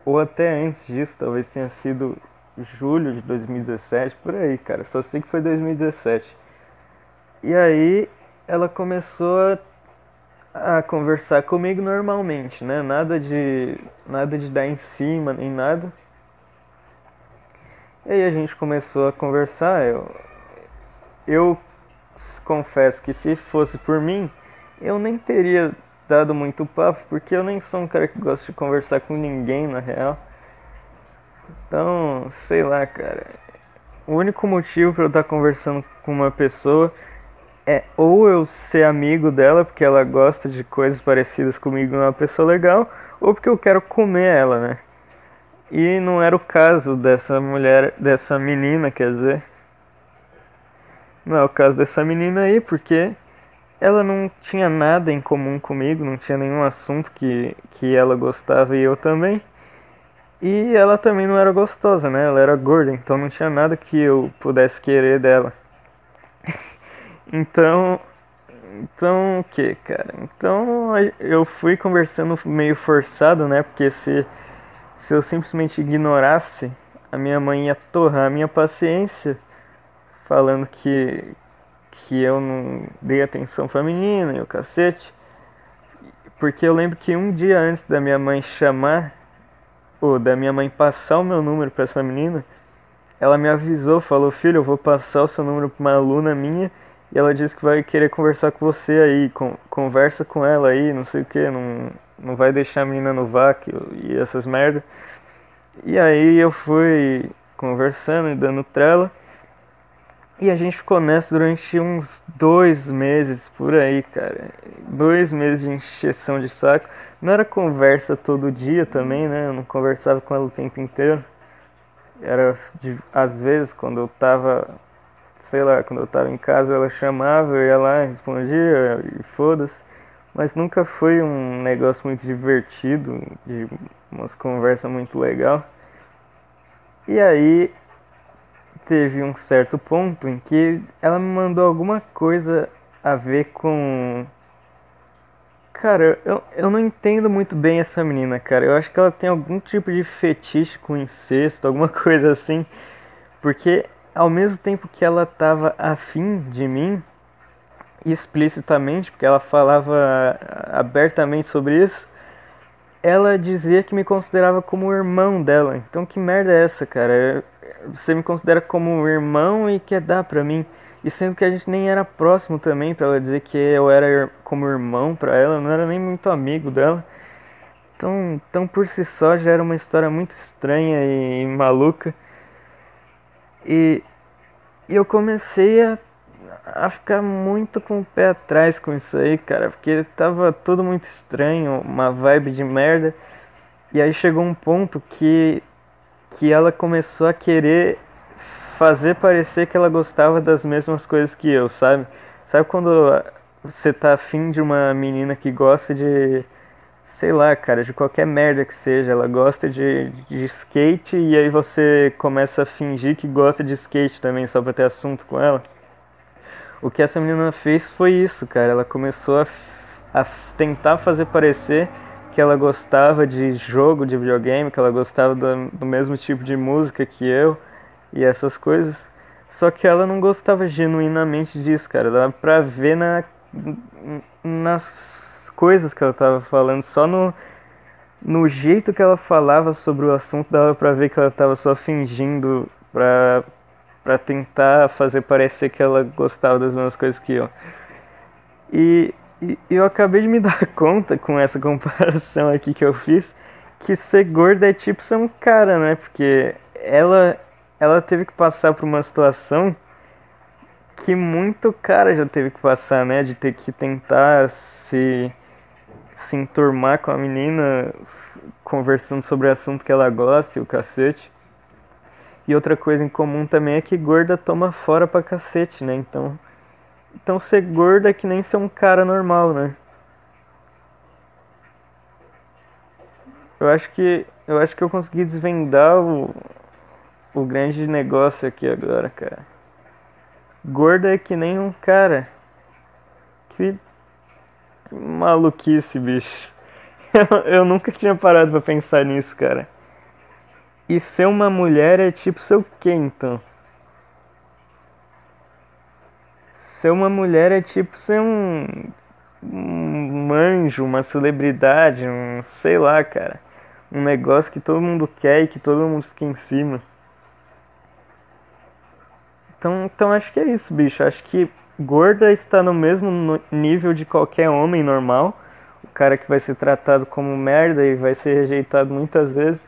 Ou até antes disso, talvez tenha sido julho de 2017, por aí, cara. Só sei que foi 2017. E aí ela começou a, a, conversar comigo normalmente, né? Nada de nada de dar em cima nem nada. E aí a gente começou a conversar. Eu, eu confesso que se fosse por mim, eu nem teria dado muito papo, porque eu nem sou um cara que gosta de conversar com ninguém na real. Então, sei lá, cara. O único motivo para eu estar conversando com uma pessoa é ou eu ser amigo dela, porque ela gosta de coisas parecidas comigo, é uma pessoa legal, ou porque eu quero comer ela, né? E não era o caso dessa mulher, dessa menina, quer dizer. Não é o caso dessa menina aí, porque ela não tinha nada em comum comigo, não tinha nenhum assunto que, que ela gostava e eu também. E ela também não era gostosa, né? Ela era gorda, então não tinha nada que eu pudesse querer dela. então, então o que, cara? Então eu fui conversando meio forçado, né? Porque se, se eu simplesmente ignorasse, a minha mãe ia torrar a minha paciência, falando que, que eu não dei atenção feminina e o cacete. Porque eu lembro que um dia antes da minha mãe chamar ou da minha mãe passar o meu número para essa menina, ela me avisou, falou: "Filho, eu vou passar o seu número para uma aluna minha e ela disse que vai querer conversar com você aí, com, conversa com ela aí, não sei o que, não, não vai deixar a menina no vácuo e essas merda". E aí eu fui conversando e dando trela. E a gente ficou nessa durante uns dois meses por aí, cara. Dois meses de encheção de saco. Não era conversa todo dia também, né? Eu não conversava com ela o tempo inteiro. Era de, às vezes quando eu tava, sei lá, quando eu tava em casa ela chamava, eu ia lá, respondia e foda-se. Mas nunca foi um negócio muito divertido, de umas conversas muito legal. E aí teve um certo ponto em que ela me mandou alguma coisa a ver com. Cara, eu, eu não entendo muito bem essa menina, cara. Eu acho que ela tem algum tipo de fetiche com incesto, alguma coisa assim. Porque ao mesmo tempo que ela tava afim de mim, explicitamente, porque ela falava abertamente sobre isso, ela dizia que me considerava como irmão dela. Então que merda é essa, cara? você me considera como irmão e quer dar pra mim. E sendo que a gente nem era próximo também, pra ela dizer que eu era como irmão pra ela, não era nem muito amigo dela. Então, então por si só já era uma história muito estranha e maluca. E, e eu comecei a, a ficar muito com o pé atrás com isso aí, cara, porque tava tudo muito estranho, uma vibe de merda. E aí chegou um ponto que que ela começou a querer fazer parecer que ela gostava das mesmas coisas que eu, sabe? Sabe quando você tá afim de uma menina que gosta de, sei lá, cara, de qualquer merda que seja, ela gosta de, de skate e aí você começa a fingir que gosta de skate também, só pra ter assunto com ela? O que essa menina fez foi isso, cara. Ela começou a, a tentar fazer parecer que ela gostava de jogo de videogame, que ela gostava do, do mesmo tipo de música que eu e essas coisas. Só que ela não gostava genuinamente disso, cara. Dava pra ver na, nas coisas que ela tava falando, só no, no jeito que ela falava sobre o assunto, dava pra ver que ela tava só fingindo pra, pra tentar fazer parecer que ela gostava das mesmas coisas que eu. E e eu acabei de me dar conta com essa comparação aqui que eu fiz que ser gorda é tipo ser um cara, né? Porque ela ela teve que passar por uma situação que muito cara já teve que passar, né? De ter que tentar se se enturmar com a menina conversando sobre assunto que ela gosta e o cacete. E outra coisa em comum também é que gorda toma fora pra cacete, né? Então Então ser gordo é que nem ser um cara normal, né? Eu acho que eu acho que eu consegui desvendar o, o grande negócio aqui agora, cara. Gordo é que nem um cara. Que maluquice, bicho. Eu, eu nunca tinha parado pra pensar nisso, cara. E ser uma mulher é tipo ser o quê, então? Ser uma mulher é tipo ser um, um anjo, uma celebridade, um sei lá, cara. Um negócio que todo mundo quer e que todo mundo fica em cima. Então, então acho que é isso, bicho. Acho que gorda está no mesmo nível de qualquer homem normal. O cara que vai ser tratado como merda e vai ser rejeitado muitas vezes.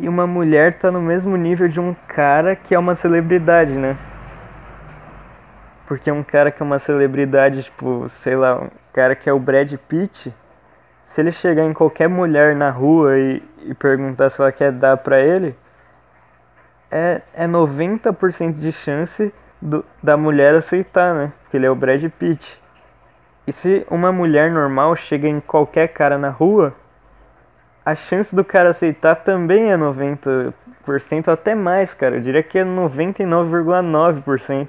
E uma mulher está no mesmo nível de um cara que é uma celebridade, né? Porque um cara que é uma celebridade, tipo, sei lá, um cara que é o Brad Pitt, se ele chegar em qualquer mulher na rua e, e perguntar se ela quer dar pra ele, é, é 90% de chance do, da mulher aceitar, né? Porque ele é o Brad Pitt. E se uma mulher normal chega em qualquer cara na rua, a chance do cara aceitar também é 90%, até mais, cara. Eu diria que é 99,9%.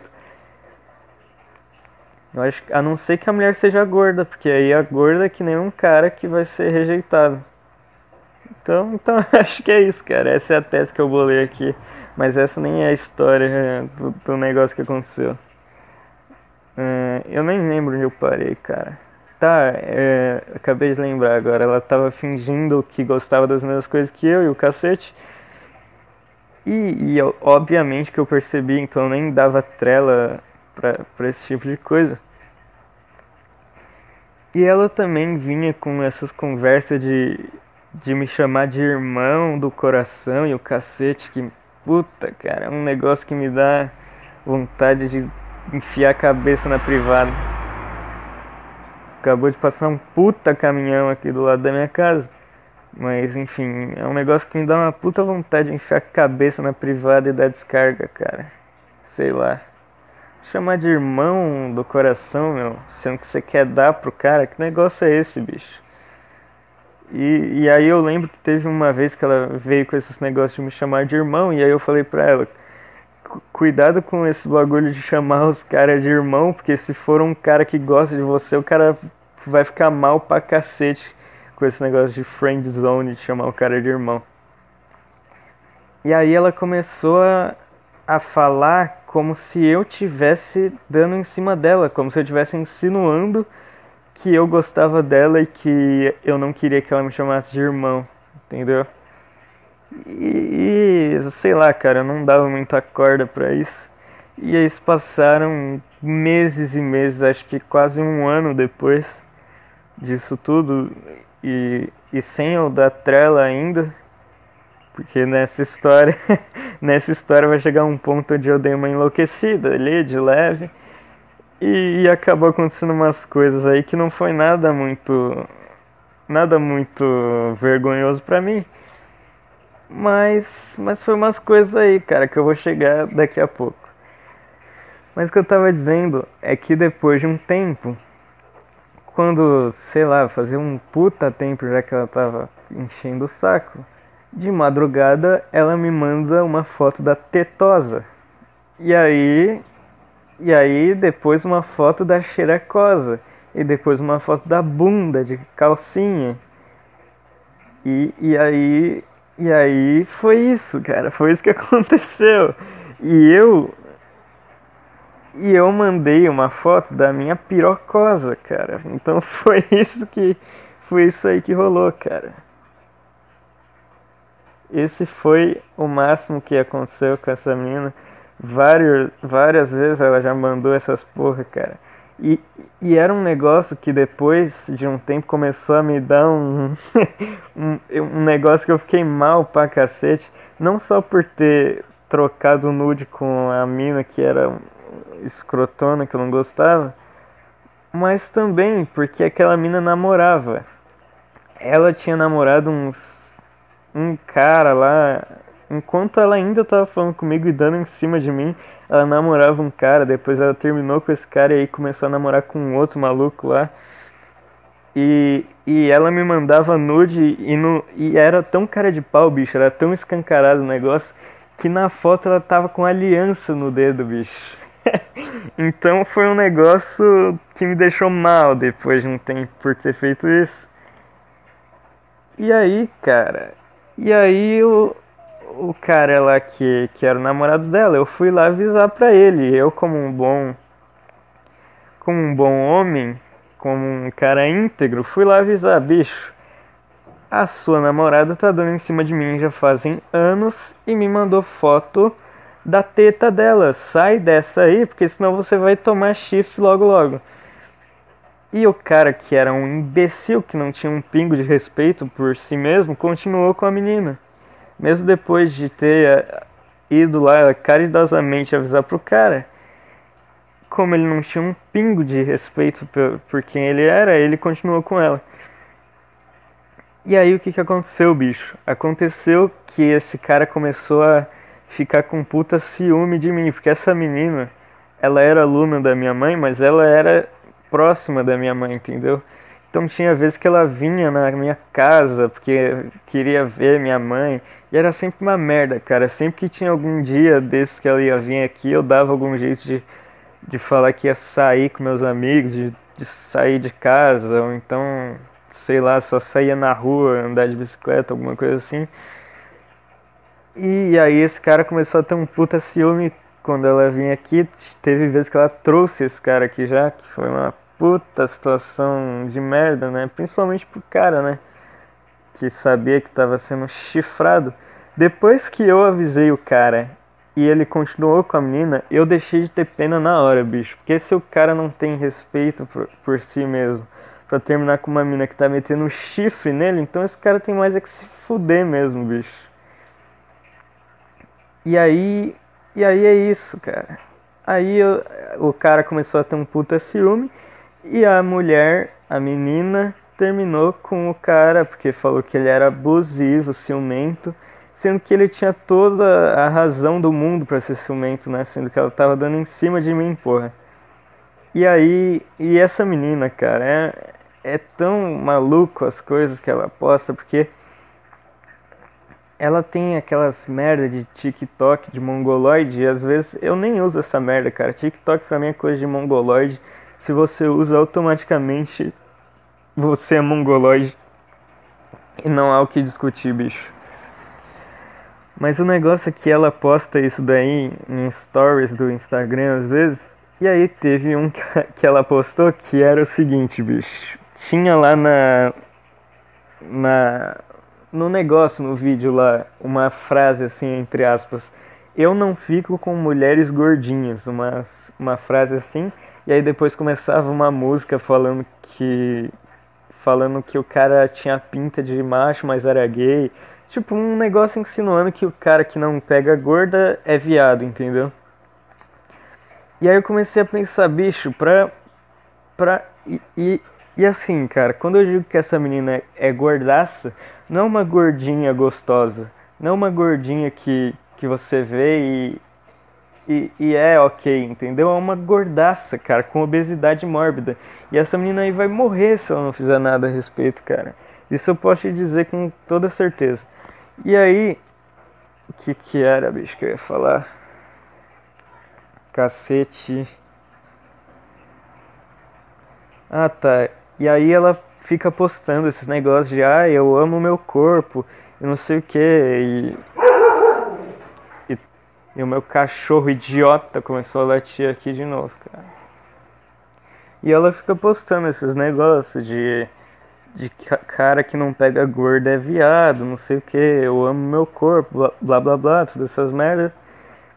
Eu acho, a não ser que a mulher seja gorda, porque aí a gorda é que nem um cara que vai ser rejeitado. Então, então acho que é isso, cara. Essa é a tese que eu bolei aqui. Mas essa nem é a história do, do negócio que aconteceu. É, eu nem lembro onde eu parei, cara. Tá, é, acabei de lembrar agora. Ela tava fingindo que gostava das mesmas coisas que eu e o cacete. E, e eu, obviamente que eu percebi, então eu nem dava trela para esse tipo de coisa. E ela também vinha com essas conversas de, de me chamar de irmão do coração e o cacete que, puta, cara, é um negócio que me dá vontade de enfiar a cabeça na privada. Acabou de passar um puta caminhão aqui do lado da minha casa. Mas enfim, é um negócio que me dá uma puta vontade de enfiar a cabeça na privada e dar descarga, cara. Sei lá. Chamar de irmão do coração, meu, sendo que você quer dar pro cara, que negócio é esse, bicho? E, e aí eu lembro que teve uma vez que ela veio com esses negócios de me chamar de irmão, e aí eu falei pra ela, cuidado com esse bagulho de chamar os caras de irmão, porque se for um cara que gosta de você, o cara vai ficar mal pra cacete com esse negócio de friend zone, de chamar o cara de irmão. E aí ela começou a, a falar como se eu tivesse dando em cima dela, como se eu tivesse insinuando que eu gostava dela e que eu não queria que ela me chamasse de irmão, entendeu? E, e sei lá, cara, não dava muita corda para isso. E aí passaram meses e meses, acho que quase um ano depois disso tudo, e, e sem eu dar trela ainda, porque nessa história, nessa história vai chegar um ponto onde eu dei uma enlouquecida ali, de leve. E, e acabou acontecendo umas coisas aí que não foi nada muito nada muito vergonhoso para mim. Mas mas foi umas coisas aí, cara, que eu vou chegar daqui a pouco. Mas o que eu tava dizendo é que depois de um tempo, quando, sei lá, fazia um puta tempo já que ela tava enchendo o saco, de madrugada ela me manda uma foto da tetosa. E aí. E aí depois uma foto da xerecosa. E depois uma foto da bunda de calcinha. E, e aí. E aí foi isso, cara. Foi isso que aconteceu. E eu. E eu mandei uma foto da minha pirocosa, cara. Então foi isso que. Foi isso aí que rolou, cara. Esse foi o máximo que aconteceu com essa mina. Vários, várias vezes ela já mandou essas porra, cara. E, e era um negócio que depois de um tempo começou a me dar um, um, um negócio que eu fiquei mal pra cacete. Não só por ter trocado nude com a mina que era escrotona, que eu não gostava, mas também porque aquela mina namorava. Ela tinha namorado uns um cara lá, enquanto ela ainda tava falando comigo e dando em cima de mim, ela namorava um cara, depois ela terminou com esse cara e aí começou a namorar com um outro maluco lá. E, e ela me mandava nude e, no, e era tão cara de pau, bicho, era tão escancarado o negócio, que na foto ela tava com aliança no dedo, bicho. então foi um negócio que me deixou mal depois de um tempo por ter feito isso. E aí, cara, e aí o, o cara lá que, que era o namorado dela, eu fui lá avisar pra ele. Eu como um bom como um bom homem, como um cara íntegro, fui lá avisar, bicho. A sua namorada tá dando em cima de mim já fazem anos e me mandou foto da teta dela. Sai dessa aí, porque senão você vai tomar chifre logo logo. E o cara que era um imbecil que não tinha um pingo de respeito por si mesmo, continuou com a menina. Mesmo depois de ter eh, ido lá caridosamente avisar pro cara, como ele não tinha um pingo de respeito por, quem ele era, ele continuou com ela. E aí o que, que aconteceu, bicho? Aconteceu que esse cara começou a ficar com puta ciúme de mim, porque essa menina, ela era aluna da minha mãe, mas ela era próxima da minha mãe, entendeu? Então tinha vezes que ela vinha na minha casa porque queria ver minha mãe. E era sempre uma merda, cara. Sempre que tinha algum dia desses que ela ia vir aqui, eu dava algum jeito de, de falar que ia sair com meus amigos, de, de sair de casa, ou então, sei lá, só saía na rua, andar de bicicleta, alguma coisa assim. E aí esse cara começou a ter um puta ciúme quando ela vinha aqui. Teve vezes que ela trouxe esse cara aqui já, que foi uma puta situação de merda, né? Principalmente pro cara, né? Que sabia que tava sendo chifrado. Depois que eu avisei o cara e ele continuou com a menina, eu deixei de ter pena na hora, bicho. Porque se o cara não tem respeito por, por si mesmo pra terminar com uma mina que tá metendo um chifre nele, então esse cara tem mais é que se fuder mesmo, bicho. E aí. E aí é isso, cara. Aí eu, o cara começou a ter um puta ciúme. E a mulher, a menina, terminou com o cara porque falou que ele era abusivo, ciumento, sendo que ele tinha toda a razão do mundo para ser ciumento, né? Sendo que ela tava dando em cima de mim, porra. E aí, e essa menina, cara, é, é tão maluco as coisas que ela posta, porque ela tem aquelas merda de TikTok, de mongoloide, e às vezes eu nem uso essa merda, cara. TikTok pra mim é coisa de mongoloide se você usa automaticamente, você é mongoloide. E não há o que discutir, bicho. Mas o negócio é que ela posta isso daí em stories do Instagram às vezes. E aí teve um que ela postou que era o seguinte, bicho. Tinha lá na. na no negócio, no vídeo lá, uma frase assim, entre aspas. Eu não fico com mulheres gordinhas. Uma, uma frase assim. E aí depois começava uma música falando que falando que o cara tinha pinta de macho, mas era gay. Tipo, um negócio insinuando que o cara que não pega gorda é viado, entendeu? E aí eu comecei a pensar, bicho, pra. pra e, e, e assim, cara, quando eu digo que essa menina é gordaça, não uma gordinha gostosa. Não uma gordinha que, que você vê e, e, e, é ok, entendeu? É uma gordaça, cara, com obesidade mórbida. E essa menina aí vai morrer se ela não fizer nada a respeito, cara. Isso eu posso te dizer com toda certeza. E aí, o que que era, bicho, que eu ia falar? Cacete. Ah, tá. E aí ela fica postando esses negócios de, ah, eu amo meu corpo, e não sei o que, e e o meu cachorro idiota começou a latir aqui de novo, cara. E ela fica postando esses negócios de, de cara que não pega gorda é viado, não sei o que, eu amo meu corpo, blá blá blá, blá todas essas merdas.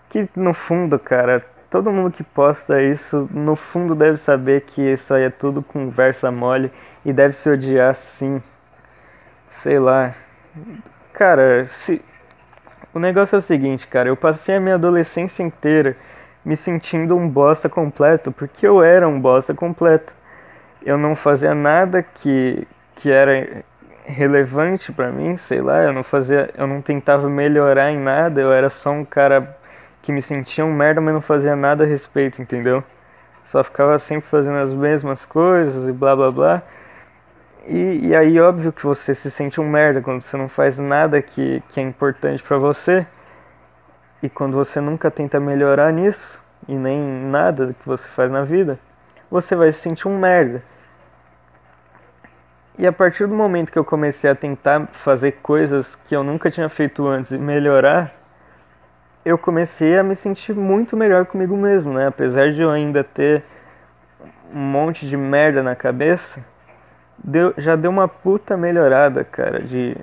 Que no fundo, cara, todo mundo que posta isso, no fundo deve saber que isso aí é tudo conversa mole e deve se odiar sim. Sei lá. Cara, se, o negócio é o seguinte, cara, eu passei a minha adolescência inteira me sentindo um bosta completo, porque eu era um bosta completo. Eu não fazia nada que, que era relevante para mim, sei lá, eu não fazia, eu não tentava melhorar em nada, eu era só um cara que me sentia um merda, mas não fazia nada a respeito, entendeu? Só ficava sempre fazendo as mesmas coisas e blá blá blá. E, e aí, óbvio que você se sente um merda quando você não faz nada que, que é importante para você. E quando você nunca tenta melhorar nisso, e nem nada que você faz na vida, você vai se sentir um merda. E a partir do momento que eu comecei a tentar fazer coisas que eu nunca tinha feito antes e melhorar, eu comecei a me sentir muito melhor comigo mesmo, né? Apesar de eu ainda ter um monte de merda na cabeça, deu, já deu uma puta melhorada, cara, de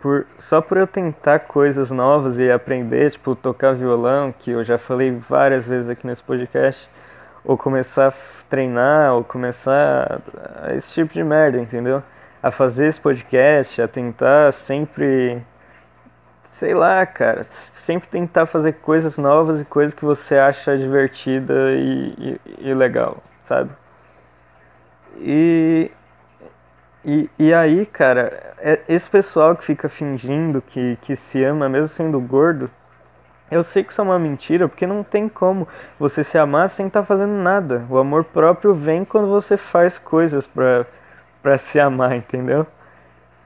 por só por eu tentar coisas novas e aprender, tipo tocar violão, que eu já falei várias vezes aqui nesse podcast, ou começar a treinar, ou começar a esse tipo de merda, entendeu? A fazer esse podcast, a tentar sempre, sei lá, cara, sempre tentar fazer coisas novas e coisas que você acha divertida e, e, e legal, sabe? E, e, e aí, cara, é, esse pessoal que fica fingindo que, que se ama, mesmo sendo gordo, eu sei que isso é uma mentira, porque não tem como você se amar sem estar tá fazendo nada. O amor próprio vem quando você faz coisas pra, pra se amar, entendeu?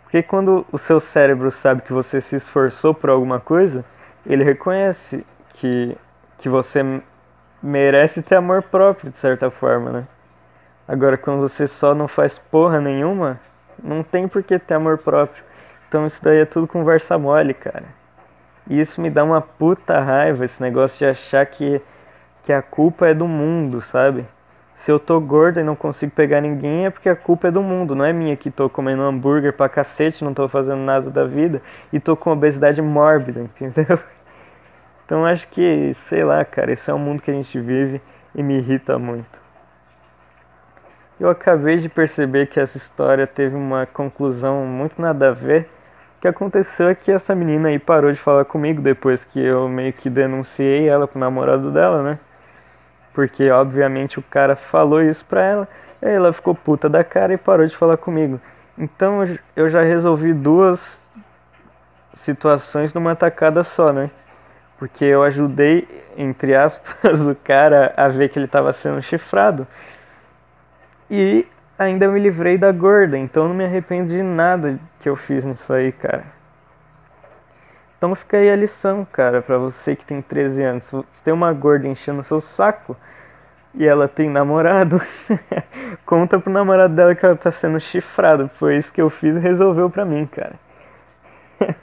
Porque quando o seu cérebro sabe que você se esforçou por alguma coisa, ele reconhece que, que você merece ter amor próprio, de certa forma, né? Agora, quando você só não faz porra nenhuma, não tem por que ter amor próprio. Então isso daí é tudo conversa mole, cara. E isso me dá uma puta raiva, esse negócio de achar que, que a culpa é do mundo, sabe? Se eu tô gorda e não consigo pegar ninguém é porque a culpa é do mundo, não é minha que tô comendo hambúrguer pra cacete, não tô fazendo nada da vida e tô com obesidade mórbida, entendeu? Então acho que, sei lá, cara, esse é o mundo que a gente vive e me irrita muito. Eu acabei de perceber que essa história teve uma conclusão muito nada a ver o que aconteceu é que essa menina aí parou de falar comigo depois que eu meio que denunciei ela pro namorado dela, né? Porque obviamente o cara falou isso pra ela, aí ela ficou puta da cara e parou de falar comigo. Então eu já resolvi duas situações numa tacada só, né? Porque eu ajudei, entre aspas, o cara a ver que ele estava sendo chifrado. E ainda me livrei da gorda, então não me arrependo de nada que eu fiz nisso aí, cara. Então fica aí a lição, cara, pra você que tem 13 anos. Se tem uma gorda enchendo o seu saco e ela tem namorado, conta pro namorado dela que ela tá sendo chifrada. Foi isso que eu fiz e resolveu pra mim, cara.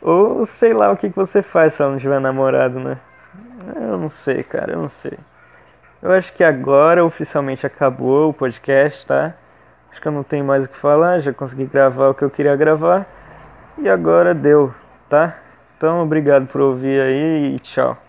Ou sei lá o que, que você faz se ela não tiver namorado, né? Eu não sei, cara, eu não sei. Eu acho que agora oficialmente acabou o podcast, tá? Acho que eu não tenho mais o que falar, já consegui gravar o que eu queria gravar. E agora deu, tá? Então obrigado por ouvir aí e tchau.